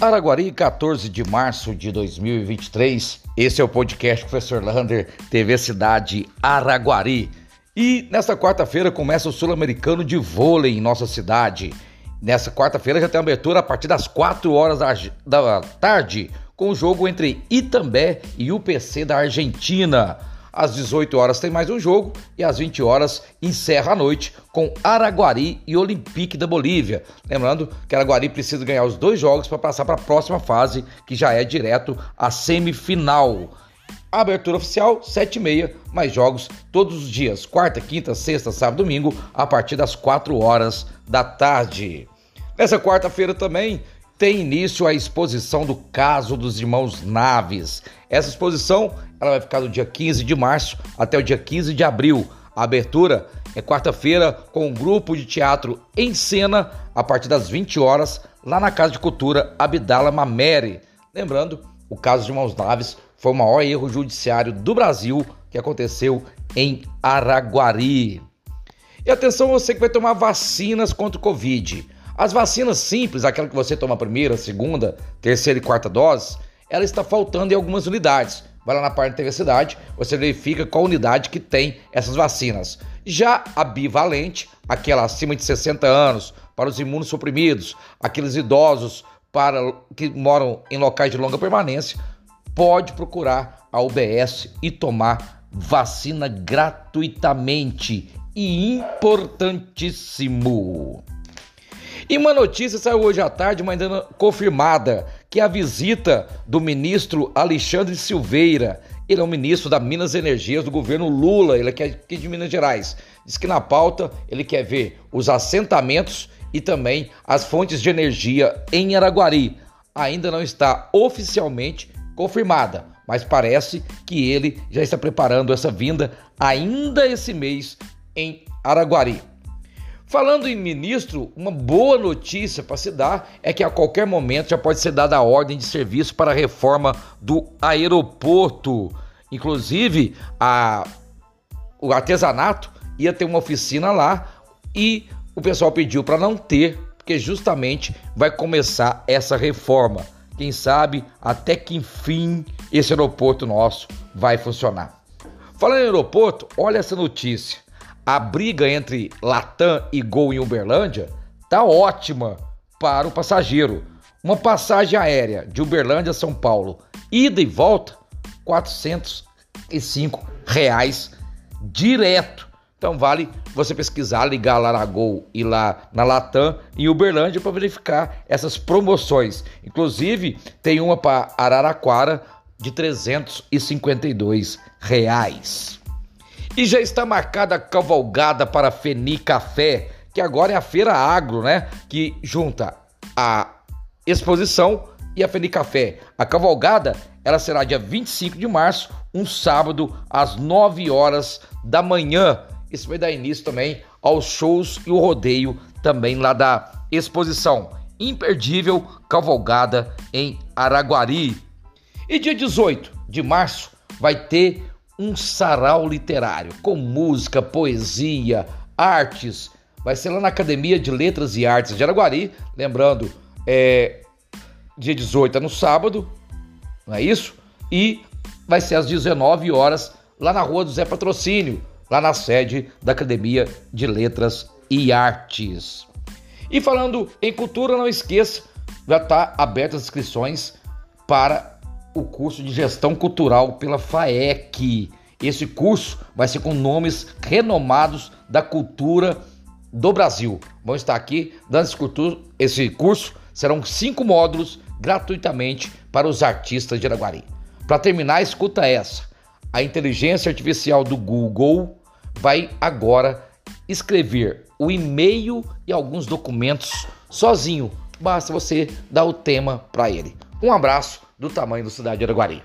Araguari, 14 de março de 2023. Esse é o podcast Professor Lander, TV Cidade Araguari. E nesta quarta-feira começa o Sul-Americano de Vôlei em nossa cidade. Nessa quarta-feira já tem abertura a partir das 4 horas da tarde, com o jogo entre Itambé e UPC da Argentina. Às 18 horas tem mais um jogo e às 20 horas encerra a noite com Araguari e Olympique da Bolívia. Lembrando que Araguari precisa ganhar os dois jogos para passar para a próxima fase, que já é direto à semifinal. Abertura oficial, 7h30, mais jogos todos os dias, quarta, quinta, sexta, sábado, domingo, a partir das 4 horas da tarde. Nessa quarta-feira também tem início a exposição do caso dos irmãos Naves. Essa exposição ela vai ficar do dia 15 de março até o dia 15 de abril. A abertura é quarta-feira com um grupo de teatro em cena a partir das 20 horas lá na Casa de Cultura Abdala Mamere. Lembrando, o caso de Irmãos Naves foi o maior erro judiciário do Brasil que aconteceu em Araguari. E atenção você que vai tomar vacinas contra o Covid. As vacinas simples, aquela que você toma a primeira, segunda, terceira e quarta dose, ela está faltando em algumas unidades. Vai lá na parte da TV Cidade, você verifica qual unidade que tem essas vacinas. Já a bivalente, aquela acima de 60 anos, para os imunossuprimidos, aqueles idosos para que moram em locais de longa permanência, pode procurar a UBS e tomar vacina gratuitamente e importantíssimo. E uma notícia saiu hoje à tarde, mas ainda confirmada, que a visita do ministro Alexandre Silveira, ele é o ministro da Minas e Energias do governo Lula, ele é aqui de Minas Gerais. Diz que na pauta ele quer ver os assentamentos e também as fontes de energia em Araguari. Ainda não está oficialmente confirmada, mas parece que ele já está preparando essa vinda ainda esse mês em Araguari. Falando em ministro, uma boa notícia para se dar é que a qualquer momento já pode ser dada a ordem de serviço para a reforma do aeroporto. Inclusive, a, o artesanato ia ter uma oficina lá e o pessoal pediu para não ter, porque justamente vai começar essa reforma. Quem sabe até que enfim esse aeroporto nosso vai funcionar. Falando em aeroporto, olha essa notícia a briga entre Latam e Gol em Uberlândia tá ótima para o passageiro. Uma passagem aérea de Uberlândia a São Paulo, ida e volta, 405 reais direto. Então vale você pesquisar, ligar lá na Gol e lá na Latam em Uberlândia para verificar essas promoções. Inclusive tem uma para Araraquara de 352 reais. E já está marcada a cavalgada para Feni Café, que agora é a feira agro, né? Que junta a exposição e a Feni Café. A cavalgada, ela será dia 25 de março, um sábado, às 9 horas da manhã. Isso vai dar início também aos shows e o rodeio também lá da exposição. Imperdível cavalgada em Araguari. E dia 18 de março vai ter um sarau literário com música, poesia, artes. Vai ser lá na Academia de Letras e Artes de Araguari. Lembrando, é dia 18 é no sábado, não é isso? E vai ser às 19 horas lá na Rua do Zé Patrocínio, lá na sede da Academia de Letras e Artes. E falando em cultura, não esqueça, já está abertas as inscrições para o curso de gestão cultural pela FAEC. Esse curso vai ser com nomes renomados da cultura do Brasil. Vão estar aqui dando esse curso. Serão cinco módulos gratuitamente para os artistas de Araguari. Para terminar, escuta essa. A inteligência artificial do Google vai agora escrever o e-mail e alguns documentos sozinho. Basta você dar o tema para ele. Um abraço do tamanho do Cidade de Araguari.